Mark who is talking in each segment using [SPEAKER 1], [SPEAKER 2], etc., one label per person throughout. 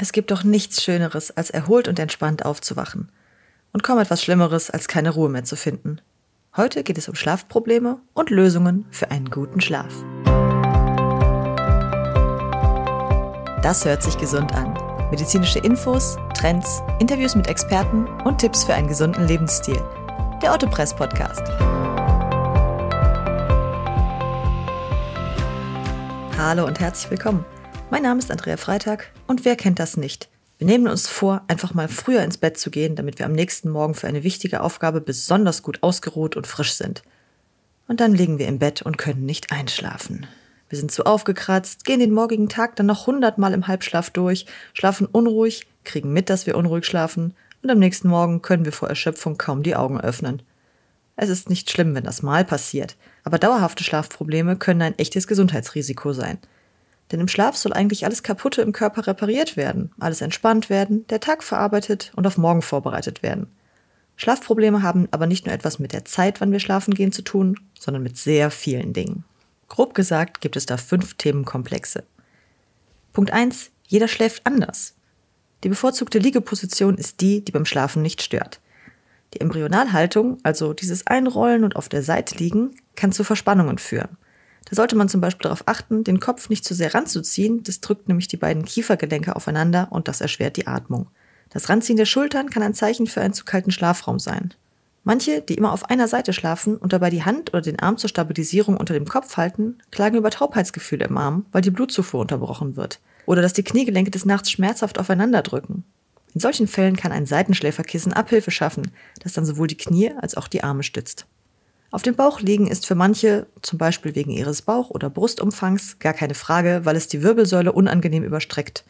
[SPEAKER 1] Es gibt doch nichts Schöneres, als erholt und entspannt aufzuwachen. Und kaum etwas Schlimmeres, als keine Ruhe mehr zu finden. Heute geht es um Schlafprobleme und Lösungen für einen guten Schlaf. Das hört sich gesund an. Medizinische Infos, Trends, Interviews mit Experten und Tipps für einen gesunden Lebensstil. Der Otto Press Podcast. Hallo und herzlich willkommen. Mein Name ist Andrea Freitag und wer kennt das nicht? Wir nehmen uns vor, einfach mal früher ins Bett zu gehen, damit wir am nächsten Morgen für eine wichtige Aufgabe besonders gut ausgeruht und frisch sind. Und dann liegen wir im Bett und können nicht einschlafen. Wir sind zu aufgekratzt, gehen den morgigen Tag dann noch hundertmal im Halbschlaf durch, schlafen unruhig, kriegen mit, dass wir unruhig schlafen und am nächsten Morgen können wir vor Erschöpfung kaum die Augen öffnen. Es ist nicht schlimm, wenn das mal passiert, aber dauerhafte Schlafprobleme können ein echtes Gesundheitsrisiko sein. Denn im Schlaf soll eigentlich alles Kaputte im Körper repariert werden, alles entspannt werden, der Tag verarbeitet und auf morgen vorbereitet werden. Schlafprobleme haben aber nicht nur etwas mit der Zeit, wann wir schlafen gehen, zu tun, sondern mit sehr vielen Dingen. Grob gesagt gibt es da fünf Themenkomplexe. Punkt 1. Jeder schläft anders. Die bevorzugte Liegeposition ist die, die beim Schlafen nicht stört. Die Embryonalhaltung, also dieses Einrollen und auf der Seite liegen, kann zu Verspannungen führen. Da sollte man zum Beispiel darauf achten, den Kopf nicht zu sehr ranzuziehen, das drückt nämlich die beiden Kiefergelenke aufeinander und das erschwert die Atmung. Das Ranziehen der Schultern kann ein Zeichen für einen zu kalten Schlafraum sein. Manche, die immer auf einer Seite schlafen und dabei die Hand oder den Arm zur Stabilisierung unter dem Kopf halten, klagen über Taubheitsgefühle im Arm, weil die Blutzufuhr unterbrochen wird. Oder dass die Kniegelenke des Nachts schmerzhaft aufeinander drücken. In solchen Fällen kann ein Seitenschläferkissen Abhilfe schaffen, das dann sowohl die Knie als auch die Arme stützt. Auf dem Bauch liegen ist für manche, zum Beispiel wegen ihres Bauch- oder Brustumfangs, gar keine Frage, weil es die Wirbelsäule unangenehm überstreckt.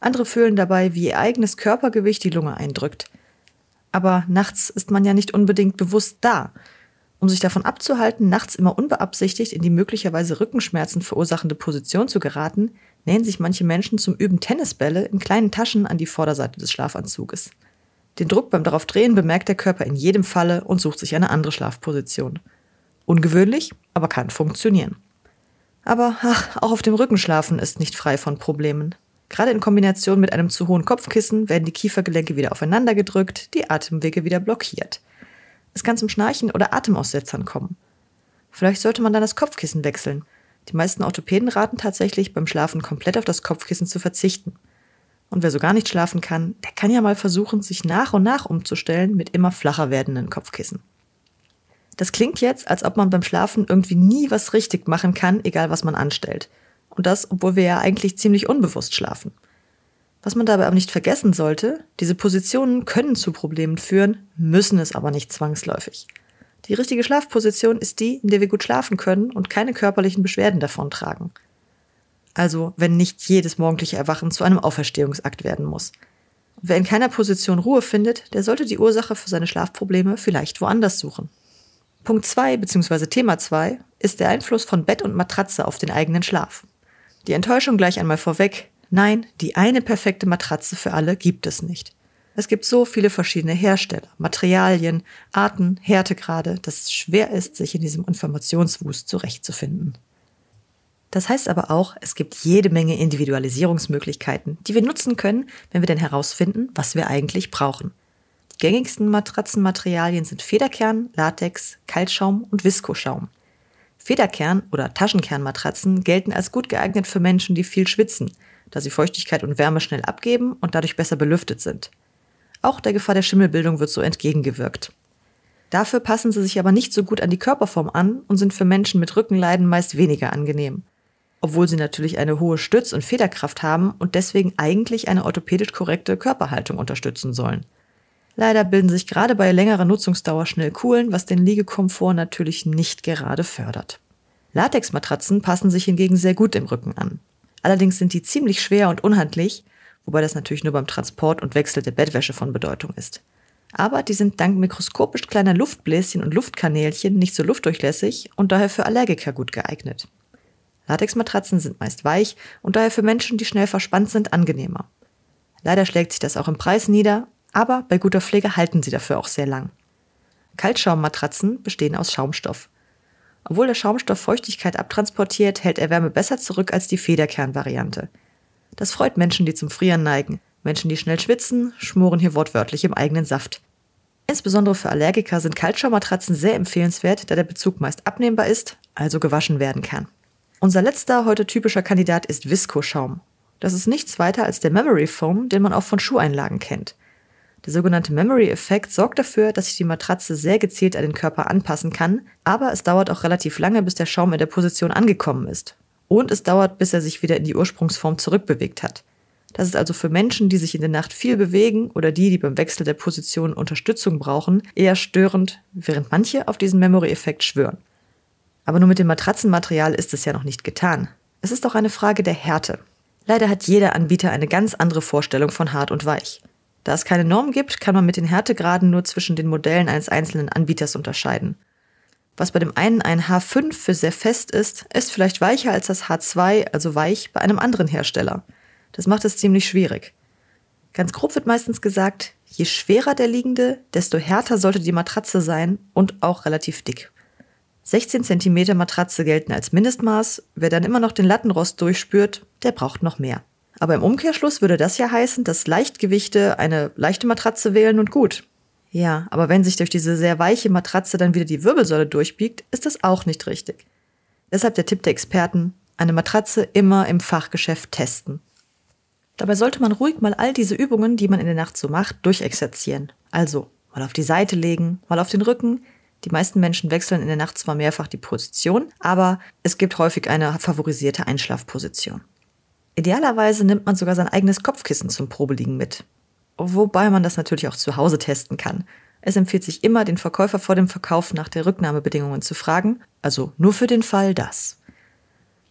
[SPEAKER 1] Andere fühlen dabei, wie ihr eigenes Körpergewicht die Lunge eindrückt. Aber nachts ist man ja nicht unbedingt bewusst da. Um sich davon abzuhalten, nachts immer unbeabsichtigt in die möglicherweise Rückenschmerzen verursachende Position zu geraten, nähen sich manche Menschen zum Üben Tennisbälle in kleinen Taschen an die Vorderseite des Schlafanzuges. Den Druck beim darauf drehen bemerkt der Körper in jedem Falle und sucht sich eine andere Schlafposition. Ungewöhnlich, aber kann funktionieren. Aber ach, auch auf dem Rücken schlafen ist nicht frei von Problemen. Gerade in Kombination mit einem zu hohen Kopfkissen werden die Kiefergelenke wieder aufeinander gedrückt, die Atemwege wieder blockiert. Es kann zum Schnarchen oder Atemaussetzern kommen. Vielleicht sollte man dann das Kopfkissen wechseln. Die meisten Orthopäden raten tatsächlich, beim Schlafen komplett auf das Kopfkissen zu verzichten. Und wer so gar nicht schlafen kann, der kann ja mal versuchen, sich nach und nach umzustellen mit immer flacher werdenden Kopfkissen. Das klingt jetzt, als ob man beim Schlafen irgendwie nie was richtig machen kann, egal was man anstellt. Und das, obwohl wir ja eigentlich ziemlich unbewusst schlafen. Was man dabei aber nicht vergessen sollte, diese Positionen können zu Problemen führen, müssen es aber nicht zwangsläufig. Die richtige Schlafposition ist die, in der wir gut schlafen können und keine körperlichen Beschwerden davontragen. Also, wenn nicht jedes morgendliche Erwachen zu einem Auferstehungsakt werden muss. Wer in keiner Position Ruhe findet, der sollte die Ursache für seine Schlafprobleme vielleicht woanders suchen. Punkt 2 bzw. Thema 2 ist der Einfluss von Bett und Matratze auf den eigenen Schlaf. Die Enttäuschung gleich einmal vorweg. Nein, die eine perfekte Matratze für alle gibt es nicht. Es gibt so viele verschiedene Hersteller, Materialien, Arten, Härtegrade, dass es schwer ist, sich in diesem Informationswust zurechtzufinden. Das heißt aber auch, es gibt jede Menge Individualisierungsmöglichkeiten, die wir nutzen können, wenn wir denn herausfinden, was wir eigentlich brauchen. Die gängigsten Matratzenmaterialien sind Federkern, Latex, Kaltschaum und Viskoschaum. Federkern- oder Taschenkernmatratzen gelten als gut geeignet für Menschen, die viel schwitzen, da sie Feuchtigkeit und Wärme schnell abgeben und dadurch besser belüftet sind. Auch der Gefahr der Schimmelbildung wird so entgegengewirkt. Dafür passen sie sich aber nicht so gut an die Körperform an und sind für Menschen mit Rückenleiden meist weniger angenehm obwohl sie natürlich eine hohe Stütz- und Federkraft haben und deswegen eigentlich eine orthopädisch korrekte Körperhaltung unterstützen sollen. Leider bilden sich gerade bei längerer Nutzungsdauer schnell Kuhlen, was den Liegekomfort natürlich nicht gerade fördert. Latexmatratzen passen sich hingegen sehr gut im Rücken an. Allerdings sind die ziemlich schwer und unhandlich, wobei das natürlich nur beim Transport und Wechsel der Bettwäsche von Bedeutung ist. Aber die sind dank mikroskopisch kleiner Luftbläschen und Luftkanälchen nicht so luftdurchlässig und daher für Allergiker gut geeignet. Latexmatratzen sind meist weich und daher für Menschen, die schnell verspannt sind, angenehmer. Leider schlägt sich das auch im Preis nieder, aber bei guter Pflege halten sie dafür auch sehr lang. Kaltschaummatratzen bestehen aus Schaumstoff. Obwohl der Schaumstoff Feuchtigkeit abtransportiert, hält er Wärme besser zurück als die Federkernvariante. Das freut Menschen, die zum Frieren neigen, Menschen, die schnell schwitzen, schmoren hier wortwörtlich im eigenen Saft. Insbesondere für Allergiker sind Kaltschaummatratzen sehr empfehlenswert, da der Bezug meist abnehmbar ist, also gewaschen werden kann. Unser letzter heute typischer Kandidat ist Visco-Schaum. Das ist nichts weiter als der Memory Foam, den man auch von Schuheinlagen kennt. Der sogenannte Memory-Effekt sorgt dafür, dass sich die Matratze sehr gezielt an den Körper anpassen kann, aber es dauert auch relativ lange, bis der Schaum in der Position angekommen ist. Und es dauert, bis er sich wieder in die Ursprungsform zurückbewegt hat. Das ist also für Menschen, die sich in der Nacht viel bewegen oder die, die beim Wechsel der Position Unterstützung brauchen, eher störend, während manche auf diesen Memory-Effekt schwören. Aber nur mit dem Matratzenmaterial ist es ja noch nicht getan. Es ist auch eine Frage der Härte. Leider hat jeder Anbieter eine ganz andere Vorstellung von hart und weich. Da es keine Norm gibt, kann man mit den Härtegraden nur zwischen den Modellen eines einzelnen Anbieters unterscheiden. Was bei dem einen ein H5 für sehr fest ist, ist vielleicht weicher als das H2, also weich, bei einem anderen Hersteller. Das macht es ziemlich schwierig. Ganz grob wird meistens gesagt, je schwerer der liegende, desto härter sollte die Matratze sein und auch relativ dick. 16 cm Matratze gelten als Mindestmaß. Wer dann immer noch den Lattenrost durchspürt, der braucht noch mehr. Aber im Umkehrschluss würde das ja heißen, dass Leichtgewichte eine leichte Matratze wählen und gut. Ja, aber wenn sich durch diese sehr weiche Matratze dann wieder die Wirbelsäule durchbiegt, ist das auch nicht richtig. Deshalb der Tipp der Experten, eine Matratze immer im Fachgeschäft testen. Dabei sollte man ruhig mal all diese Übungen, die man in der Nacht so macht, durchexerzieren. Also mal auf die Seite legen, mal auf den Rücken. Die meisten Menschen wechseln in der Nacht zwar mehrfach die Position, aber es gibt häufig eine favorisierte Einschlafposition. Idealerweise nimmt man sogar sein eigenes Kopfkissen zum Probeliegen mit. Wobei man das natürlich auch zu Hause testen kann. Es empfiehlt sich immer, den Verkäufer vor dem Verkauf nach der Rücknahmebedingungen zu fragen, also nur für den Fall das.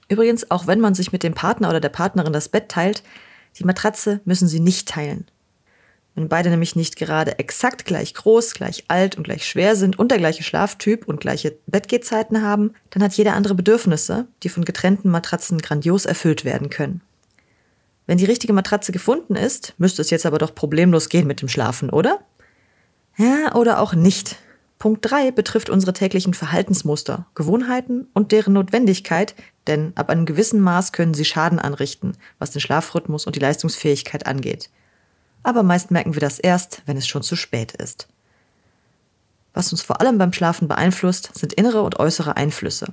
[SPEAKER 1] Übrigens, auch wenn man sich mit dem Partner oder der Partnerin das Bett teilt, die Matratze müssen Sie nicht teilen. Wenn beide nämlich nicht gerade exakt gleich groß, gleich alt und gleich schwer sind und der gleiche Schlaftyp und gleiche Bettgehzeiten haben, dann hat jeder andere Bedürfnisse, die von getrennten Matratzen grandios erfüllt werden können. Wenn die richtige Matratze gefunden ist, müsste es jetzt aber doch problemlos gehen mit dem Schlafen, oder? Ja, oder auch nicht. Punkt 3 betrifft unsere täglichen Verhaltensmuster, Gewohnheiten und deren Notwendigkeit, denn ab einem gewissen Maß können sie Schaden anrichten, was den Schlafrhythmus und die Leistungsfähigkeit angeht. Aber meist merken wir das erst, wenn es schon zu spät ist. Was uns vor allem beim Schlafen beeinflusst, sind innere und äußere Einflüsse.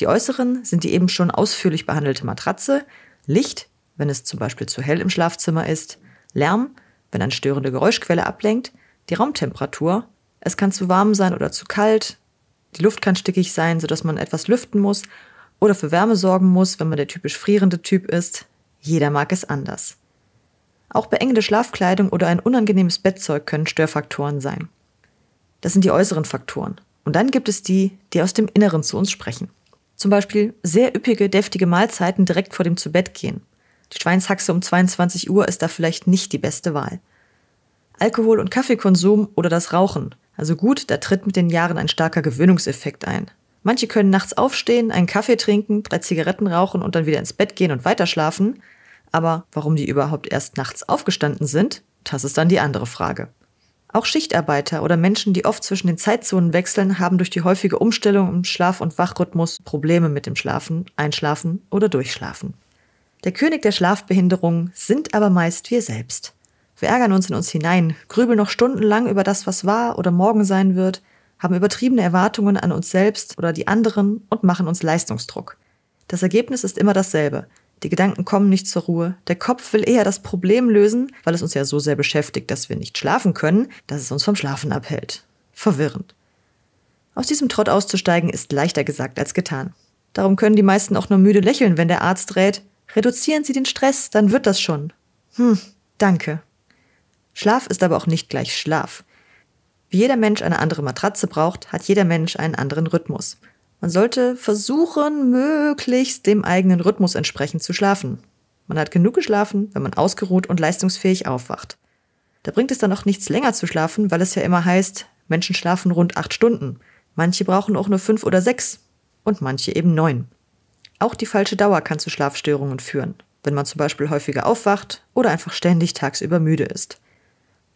[SPEAKER 1] Die äußeren sind die eben schon ausführlich behandelte Matratze, Licht, wenn es zum Beispiel zu hell im Schlafzimmer ist, Lärm, wenn eine störende Geräuschquelle ablenkt, die Raumtemperatur, es kann zu warm sein oder zu kalt. Die Luft kann stickig sein, sodass man etwas lüften muss oder für Wärme sorgen muss, wenn man der typisch frierende Typ ist. Jeder mag es anders. Auch beengende Schlafkleidung oder ein unangenehmes Bettzeug können Störfaktoren sein. Das sind die äußeren Faktoren. Und dann gibt es die, die aus dem Inneren zu uns sprechen. Zum Beispiel sehr üppige, deftige Mahlzeiten direkt vor dem Zubettgehen. Die Schweinshaxe um 22 Uhr ist da vielleicht nicht die beste Wahl. Alkohol- und Kaffeekonsum oder das Rauchen also gut, da tritt mit den Jahren ein starker Gewöhnungseffekt ein. Manche können nachts aufstehen, einen Kaffee trinken, drei Zigaretten rauchen und dann wieder ins Bett gehen und weiterschlafen. Aber warum die überhaupt erst nachts aufgestanden sind, das ist dann die andere Frage. Auch Schichtarbeiter oder Menschen, die oft zwischen den Zeitzonen wechseln, haben durch die häufige Umstellung im Schlaf- und Wachrhythmus Probleme mit dem Schlafen, Einschlafen oder Durchschlafen. Der König der Schlafbehinderung sind aber meist wir selbst. Wir ärgern uns in uns hinein, grübeln noch stundenlang über das, was war oder morgen sein wird, haben übertriebene Erwartungen an uns selbst oder die anderen und machen uns Leistungsdruck. Das Ergebnis ist immer dasselbe. Die Gedanken kommen nicht zur Ruhe. Der Kopf will eher das Problem lösen, weil es uns ja so sehr beschäftigt, dass wir nicht schlafen können, dass es uns vom Schlafen abhält. Verwirrend. Aus diesem Trott auszusteigen ist leichter gesagt als getan. Darum können die meisten auch nur müde lächeln, wenn der Arzt rät, reduzieren Sie den Stress, dann wird das schon. Hm, danke. Schlaf ist aber auch nicht gleich Schlaf. Wie jeder Mensch eine andere Matratze braucht, hat jeder Mensch einen anderen Rhythmus. Man sollte versuchen, möglichst dem eigenen Rhythmus entsprechend zu schlafen. Man hat genug geschlafen, wenn man ausgeruht und leistungsfähig aufwacht. Da bringt es dann auch nichts länger zu schlafen, weil es ja immer heißt, Menschen schlafen rund acht Stunden. Manche brauchen auch nur fünf oder sechs und manche eben neun. Auch die falsche Dauer kann zu Schlafstörungen führen, wenn man zum Beispiel häufiger aufwacht oder einfach ständig tagsüber müde ist.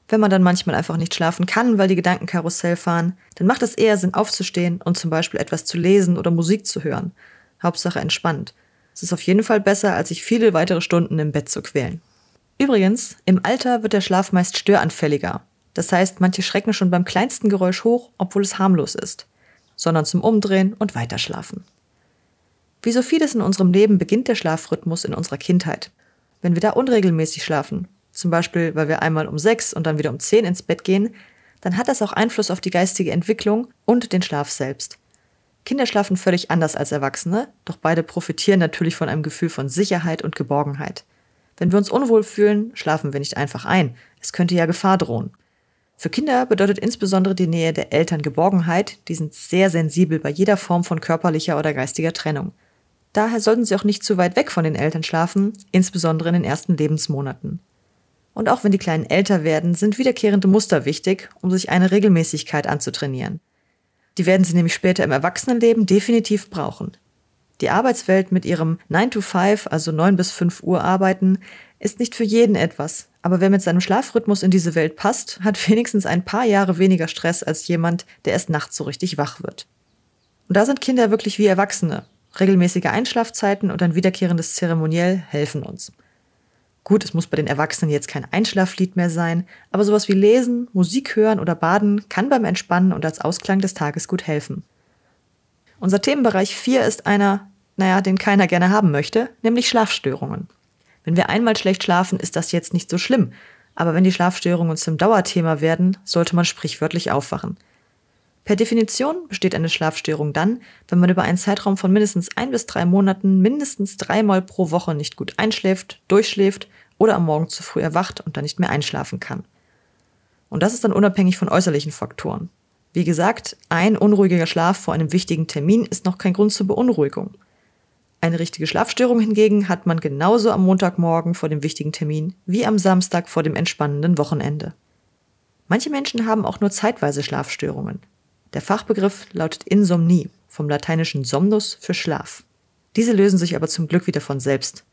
[SPEAKER 1] Wenn man dann manchmal einfach nicht schlafen kann, weil die Gedanken Karussell fahren, dann macht es eher Sinn, aufzustehen und zum Beispiel etwas zu lesen oder Musik zu hören. Hauptsache entspannt. Es ist auf jeden Fall besser, als sich viele weitere Stunden im Bett zu quälen. Übrigens, im Alter wird der Schlaf meist störanfälliger. Das heißt, manche schrecken schon beim kleinsten Geräusch hoch, obwohl es harmlos ist, sondern zum Umdrehen und Weiterschlafen. Wie so vieles in unserem Leben beginnt der Schlafrhythmus in unserer Kindheit. Wenn wir da unregelmäßig schlafen, zum Beispiel weil wir einmal um sechs und dann wieder um zehn ins Bett gehen, dann hat das auch Einfluss auf die geistige Entwicklung und den Schlaf selbst. Kinder schlafen völlig anders als Erwachsene, doch beide profitieren natürlich von einem Gefühl von Sicherheit und Geborgenheit. Wenn wir uns unwohl fühlen, schlafen wir nicht einfach ein. Es könnte ja Gefahr drohen. Für Kinder bedeutet insbesondere die Nähe der Eltern Geborgenheit, die sind sehr sensibel bei jeder Form von körperlicher oder geistiger Trennung. Daher sollten sie auch nicht zu weit weg von den Eltern schlafen, insbesondere in den ersten Lebensmonaten. Und auch wenn die Kleinen älter werden, sind wiederkehrende Muster wichtig, um sich eine Regelmäßigkeit anzutrainieren. Die werden sie nämlich später im Erwachsenenleben definitiv brauchen. Die Arbeitswelt mit ihrem 9 to 5, also 9 bis 5 Uhr arbeiten, ist nicht für jeden etwas. Aber wer mit seinem Schlafrhythmus in diese Welt passt, hat wenigstens ein paar Jahre weniger Stress als jemand, der erst nachts so richtig wach wird. Und da sind Kinder wirklich wie Erwachsene. Regelmäßige Einschlafzeiten und ein wiederkehrendes Zeremoniell helfen uns. Gut, es muss bei den Erwachsenen jetzt kein Einschlaflied mehr sein, aber sowas wie Lesen, Musik hören oder Baden kann beim Entspannen und als Ausklang des Tages gut helfen. Unser Themenbereich 4 ist einer, naja, den keiner gerne haben möchte, nämlich Schlafstörungen. Wenn wir einmal schlecht schlafen, ist das jetzt nicht so schlimm, aber wenn die Schlafstörungen zum Dauerthema werden, sollte man sprichwörtlich aufwachen. Per Definition besteht eine Schlafstörung dann, wenn man über einen Zeitraum von mindestens ein bis drei Monaten mindestens dreimal pro Woche nicht gut einschläft, durchschläft oder am Morgen zu früh erwacht und dann nicht mehr einschlafen kann. Und das ist dann unabhängig von äußerlichen Faktoren. Wie gesagt, ein unruhiger Schlaf vor einem wichtigen Termin ist noch kein Grund zur Beunruhigung. Eine richtige Schlafstörung hingegen hat man genauso am Montagmorgen vor dem wichtigen Termin wie am Samstag vor dem entspannenden Wochenende. Manche Menschen haben auch nur zeitweise Schlafstörungen. Der Fachbegriff lautet Insomnie, vom lateinischen somnus für Schlaf. Diese lösen sich aber zum Glück wieder von selbst.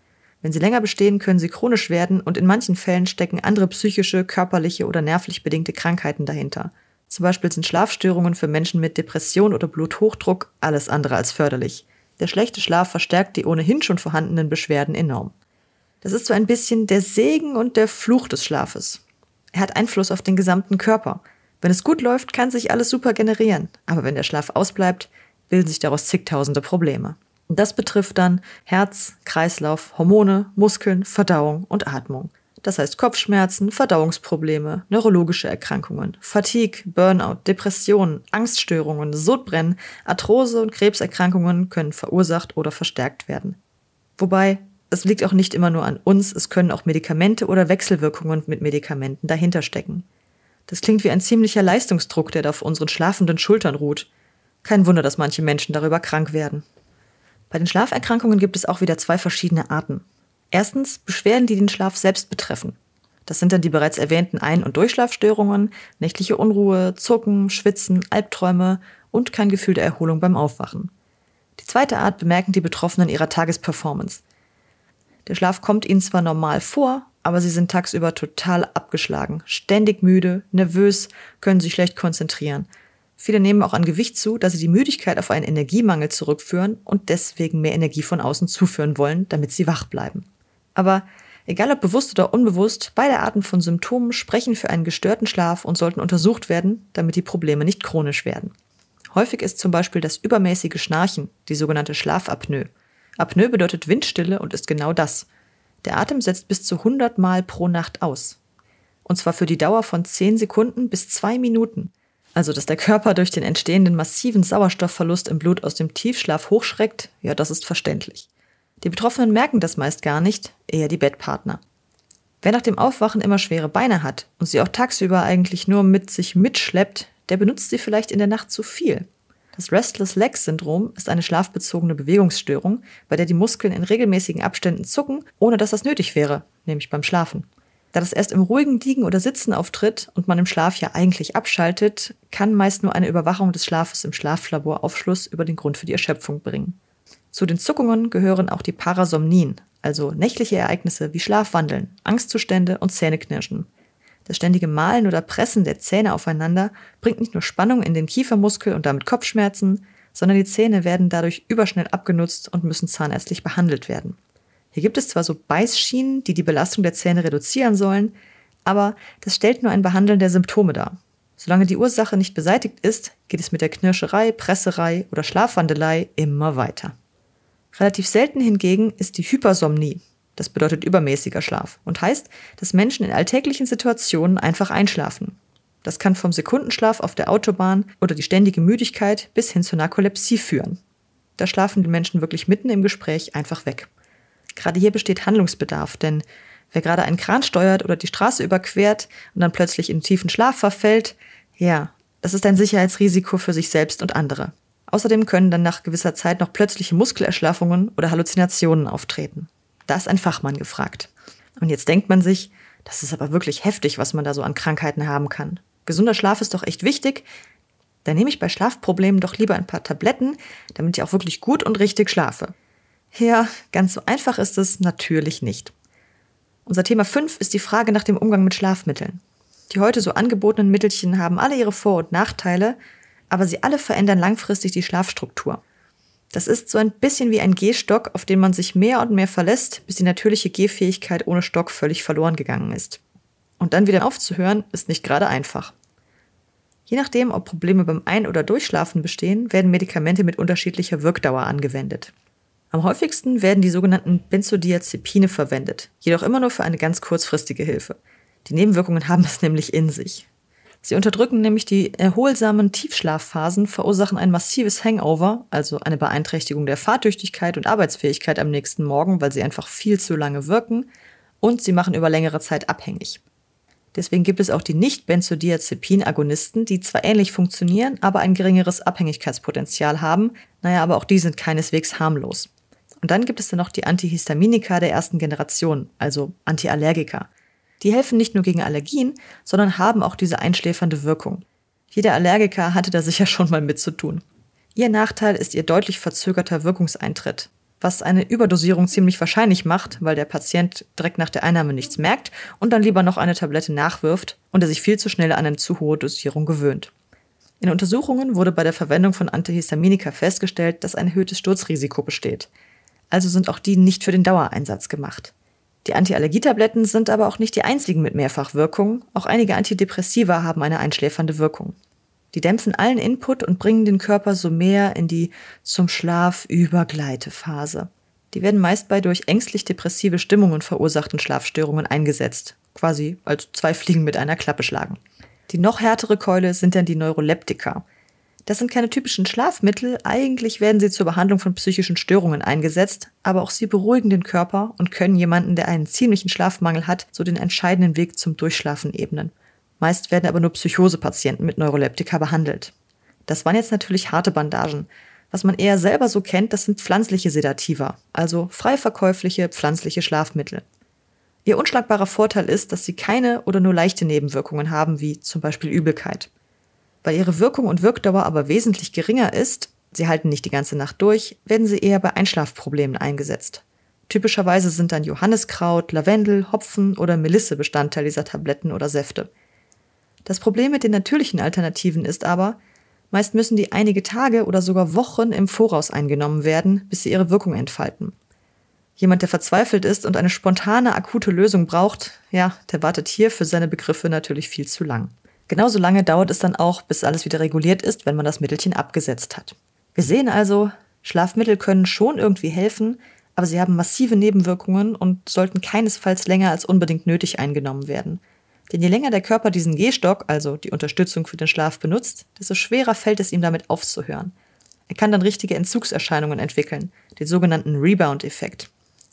[SPEAKER 1] Wenn sie länger bestehen, können sie chronisch werden und in manchen Fällen stecken andere psychische, körperliche oder nervlich bedingte Krankheiten dahinter. Zum Beispiel sind Schlafstörungen für Menschen mit Depression oder Bluthochdruck alles andere als förderlich. Der schlechte Schlaf verstärkt die ohnehin schon vorhandenen Beschwerden enorm. Das ist so ein bisschen der Segen und der Fluch des Schlafes. Er hat Einfluss auf den gesamten Körper. Wenn es gut läuft, kann sich alles super generieren, aber wenn der Schlaf ausbleibt, bilden sich daraus zigtausende Probleme. Und das betrifft dann Herz, Kreislauf, Hormone, Muskeln, Verdauung und Atmung. Das heißt Kopfschmerzen, Verdauungsprobleme, neurologische Erkrankungen, Fatigue, Burnout, Depressionen, Angststörungen, Sodbrennen, Arthrose und Krebserkrankungen können verursacht oder verstärkt werden. Wobei, es liegt auch nicht immer nur an uns, es können auch Medikamente oder Wechselwirkungen mit Medikamenten dahinter stecken. Das klingt wie ein ziemlicher Leistungsdruck, der da auf unseren schlafenden Schultern ruht. Kein Wunder, dass manche Menschen darüber krank werden. Bei den Schlaferkrankungen gibt es auch wieder zwei verschiedene Arten. Erstens Beschwerden, die den Schlaf selbst betreffen. Das sind dann die bereits erwähnten Ein- und Durchschlafstörungen, nächtliche Unruhe, Zucken, Schwitzen, Albträume und kein Gefühl der Erholung beim Aufwachen. Die zweite Art bemerken die Betroffenen ihrer Tagesperformance. Der Schlaf kommt ihnen zwar normal vor, aber sie sind tagsüber total abgeschlagen, ständig müde, nervös, können sich schlecht konzentrieren. Viele nehmen auch an Gewicht zu, da sie die Müdigkeit auf einen Energiemangel zurückführen und deswegen mehr Energie von außen zuführen wollen, damit sie wach bleiben. Aber egal ob bewusst oder unbewusst, beide Arten von Symptomen sprechen für einen gestörten Schlaf und sollten untersucht werden, damit die Probleme nicht chronisch werden. Häufig ist zum Beispiel das übermäßige Schnarchen, die sogenannte Schlafapnoe. Apnoe bedeutet Windstille und ist genau das – der Atem setzt bis zu 100 Mal pro Nacht aus. Und zwar für die Dauer von 10 Sekunden bis 2 Minuten. Also, dass der Körper durch den entstehenden massiven Sauerstoffverlust im Blut aus dem Tiefschlaf hochschreckt, ja, das ist verständlich. Die Betroffenen merken das meist gar nicht, eher die Bettpartner. Wer nach dem Aufwachen immer schwere Beine hat und sie auch tagsüber eigentlich nur mit sich mitschleppt, der benutzt sie vielleicht in der Nacht zu viel. Das Restless Legs Syndrom ist eine schlafbezogene Bewegungsstörung, bei der die Muskeln in regelmäßigen Abständen zucken, ohne dass das nötig wäre, nämlich beim Schlafen. Da das erst im ruhigen Liegen oder Sitzen auftritt und man im Schlaf ja eigentlich abschaltet, kann meist nur eine Überwachung des Schlafes im Schlaflabor Aufschluss über den Grund für die Erschöpfung bringen. Zu den Zuckungen gehören auch die Parasomnien, also nächtliche Ereignisse wie Schlafwandeln, Angstzustände und Zähneknirschen. Das ständige Malen oder Pressen der Zähne aufeinander bringt nicht nur Spannung in den Kiefermuskel und damit Kopfschmerzen, sondern die Zähne werden dadurch überschnell abgenutzt und müssen zahnärztlich behandelt werden. Hier gibt es zwar so Beißschienen, die die Belastung der Zähne reduzieren sollen, aber das stellt nur ein Behandeln der Symptome dar. Solange die Ursache nicht beseitigt ist, geht es mit der Knirscherei, Presserei oder Schlafwandelei immer weiter. Relativ selten hingegen ist die Hypersomnie. Das bedeutet übermäßiger Schlaf und heißt, dass Menschen in alltäglichen Situationen einfach einschlafen. Das kann vom Sekundenschlaf auf der Autobahn oder die ständige Müdigkeit bis hin zur Narkolepsie führen. Da schlafen die Menschen wirklich mitten im Gespräch einfach weg. Gerade hier besteht Handlungsbedarf, denn wer gerade einen Kran steuert oder die Straße überquert und dann plötzlich in tiefen Schlaf verfällt, ja, das ist ein Sicherheitsrisiko für sich selbst und andere. Außerdem können dann nach gewisser Zeit noch plötzliche Muskelerschlaffungen oder Halluzinationen auftreten. Da ist ein Fachmann gefragt. Und jetzt denkt man sich, das ist aber wirklich heftig, was man da so an Krankheiten haben kann. Gesunder Schlaf ist doch echt wichtig. Dann nehme ich bei Schlafproblemen doch lieber ein paar Tabletten, damit ich auch wirklich gut und richtig schlafe. Ja, ganz so einfach ist es natürlich nicht. Unser Thema 5 ist die Frage nach dem Umgang mit Schlafmitteln. Die heute so angebotenen Mittelchen haben alle ihre Vor- und Nachteile, aber sie alle verändern langfristig die Schlafstruktur. Das ist so ein bisschen wie ein Gehstock, auf den man sich mehr und mehr verlässt, bis die natürliche Gehfähigkeit ohne Stock völlig verloren gegangen ist. Und dann wieder aufzuhören, ist nicht gerade einfach. Je nachdem, ob Probleme beim Ein- oder Durchschlafen bestehen, werden Medikamente mit unterschiedlicher Wirkdauer angewendet. Am häufigsten werden die sogenannten Benzodiazepine verwendet, jedoch immer nur für eine ganz kurzfristige Hilfe. Die Nebenwirkungen haben es nämlich in sich. Sie unterdrücken nämlich die erholsamen Tiefschlafphasen, verursachen ein massives Hangover, also eine Beeinträchtigung der Fahrtüchtigkeit und Arbeitsfähigkeit am nächsten Morgen, weil sie einfach viel zu lange wirken, und sie machen über längere Zeit abhängig. Deswegen gibt es auch die Nicht-Benzodiazepin-Agonisten, die zwar ähnlich funktionieren, aber ein geringeres Abhängigkeitspotenzial haben, naja, aber auch die sind keineswegs harmlos. Und dann gibt es dann noch die Antihistaminika der ersten Generation, also Antiallergika. Die helfen nicht nur gegen Allergien, sondern haben auch diese einschläfernde Wirkung. Jeder Allergiker hatte da sicher schon mal mit zu tun. Ihr Nachteil ist ihr deutlich verzögerter Wirkungseintritt, was eine Überdosierung ziemlich wahrscheinlich macht, weil der Patient direkt nach der Einnahme nichts merkt und dann lieber noch eine Tablette nachwirft und er sich viel zu schnell an eine zu hohe Dosierung gewöhnt. In Untersuchungen wurde bei der Verwendung von Antihistaminika festgestellt, dass ein erhöhtes Sturzrisiko besteht also sind auch die nicht für den Dauereinsatz gemacht. Die Antiallergietabletten sind aber auch nicht die einzigen mit Mehrfachwirkung, auch einige Antidepressiva haben eine einschläfernde Wirkung. Die dämpfen allen Input und bringen den Körper so mehr in die zum Schlaf übergleite Phase. Die werden meist bei durch ängstlich depressive Stimmungen verursachten Schlafstörungen eingesetzt, quasi als zwei Fliegen mit einer Klappe schlagen. Die noch härtere Keule sind dann die Neuroleptika. Das sind keine typischen Schlafmittel, eigentlich werden sie zur Behandlung von psychischen Störungen eingesetzt, aber auch sie beruhigen den Körper und können jemanden, der einen ziemlichen Schlafmangel hat, so den entscheidenden Weg zum Durchschlafen ebnen. Meist werden aber nur Psychosepatienten mit Neuroleptika behandelt. Das waren jetzt natürlich harte Bandagen. Was man eher selber so kennt, das sind pflanzliche Sedativa, also frei verkäufliche pflanzliche Schlafmittel. Ihr unschlagbarer Vorteil ist, dass sie keine oder nur leichte Nebenwirkungen haben, wie zum Beispiel Übelkeit. Weil ihre Wirkung und Wirkdauer aber wesentlich geringer ist, sie halten nicht die ganze Nacht durch, werden sie eher bei Einschlafproblemen eingesetzt. Typischerweise sind dann Johanniskraut, Lavendel, Hopfen oder Melisse Bestandteil dieser Tabletten oder Säfte. Das Problem mit den natürlichen Alternativen ist aber, meist müssen die einige Tage oder sogar Wochen im Voraus eingenommen werden, bis sie ihre Wirkung entfalten. Jemand, der verzweifelt ist und eine spontane, akute Lösung braucht, ja, der wartet hier für seine Begriffe natürlich viel zu lang. Genauso lange dauert es dann auch, bis alles wieder reguliert ist, wenn man das Mittelchen abgesetzt hat. Wir sehen also, Schlafmittel können schon irgendwie helfen, aber sie haben massive Nebenwirkungen und sollten keinesfalls länger als unbedingt nötig eingenommen werden. Denn je länger der Körper diesen Gehstock, also die Unterstützung für den Schlaf, benutzt, desto schwerer fällt es ihm damit aufzuhören. Er kann dann richtige Entzugserscheinungen entwickeln, den sogenannten Rebound-Effekt.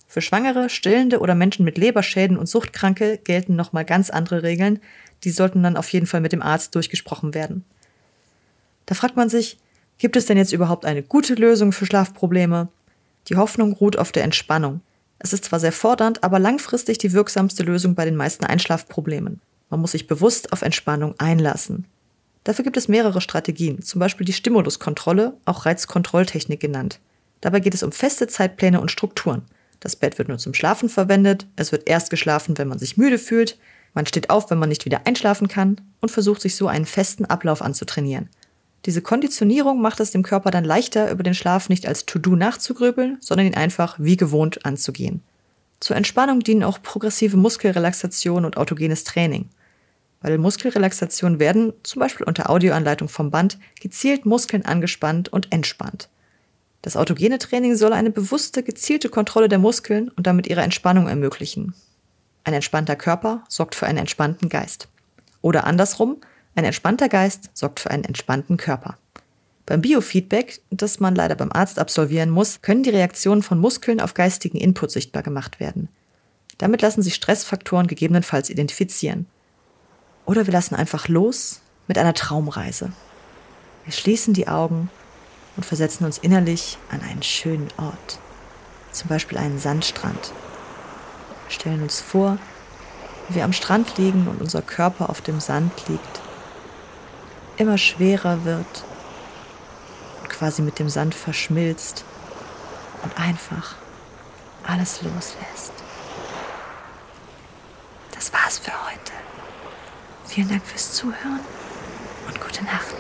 [SPEAKER 1] Für Schwangere, Stillende oder Menschen mit Leberschäden und Suchtkranke gelten nochmal ganz andere Regeln, die sollten dann auf jeden Fall mit dem Arzt durchgesprochen werden. Da fragt man sich, gibt es denn jetzt überhaupt eine gute Lösung für Schlafprobleme? Die Hoffnung ruht auf der Entspannung. Es ist zwar sehr fordernd, aber langfristig die wirksamste Lösung bei den meisten Einschlafproblemen. Man muss sich bewusst auf Entspannung einlassen. Dafür gibt es mehrere Strategien, zum Beispiel die Stimuluskontrolle, auch Reizkontrolltechnik genannt. Dabei geht es um feste Zeitpläne und Strukturen. Das Bett wird nur zum Schlafen verwendet, es wird erst geschlafen, wenn man sich müde fühlt, man steht auf, wenn man nicht wieder einschlafen kann und versucht sich so einen festen Ablauf anzutrainieren. Diese Konditionierung macht es dem Körper dann leichter, über den Schlaf nicht als To-Do nachzugrübeln, sondern ihn einfach wie gewohnt anzugehen. Zur Entspannung dienen auch progressive Muskelrelaxation und autogenes Training. Bei der Muskelrelaxation werden, zum Beispiel unter Audioanleitung vom Band, gezielt Muskeln angespannt und entspannt. Das autogene Training soll eine bewusste, gezielte Kontrolle der Muskeln und damit ihre Entspannung ermöglichen. Ein entspannter Körper sorgt für einen entspannten Geist. Oder andersrum, ein entspannter Geist sorgt für einen entspannten Körper. Beim Biofeedback, das man leider beim Arzt absolvieren muss, können die Reaktionen von Muskeln auf geistigen Input sichtbar gemacht werden. Damit lassen sich Stressfaktoren gegebenenfalls identifizieren. Oder wir lassen einfach los mit einer Traumreise. Wir schließen die Augen und versetzen uns innerlich an einen schönen Ort, zum Beispiel einen Sandstrand. Stellen uns vor, wie wir am Strand liegen und unser Körper auf dem Sand liegt, immer schwerer wird quasi mit dem Sand verschmilzt und einfach alles loslässt. Das war's für heute. Vielen Dank fürs Zuhören und gute Nacht.